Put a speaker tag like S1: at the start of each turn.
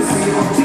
S1: see what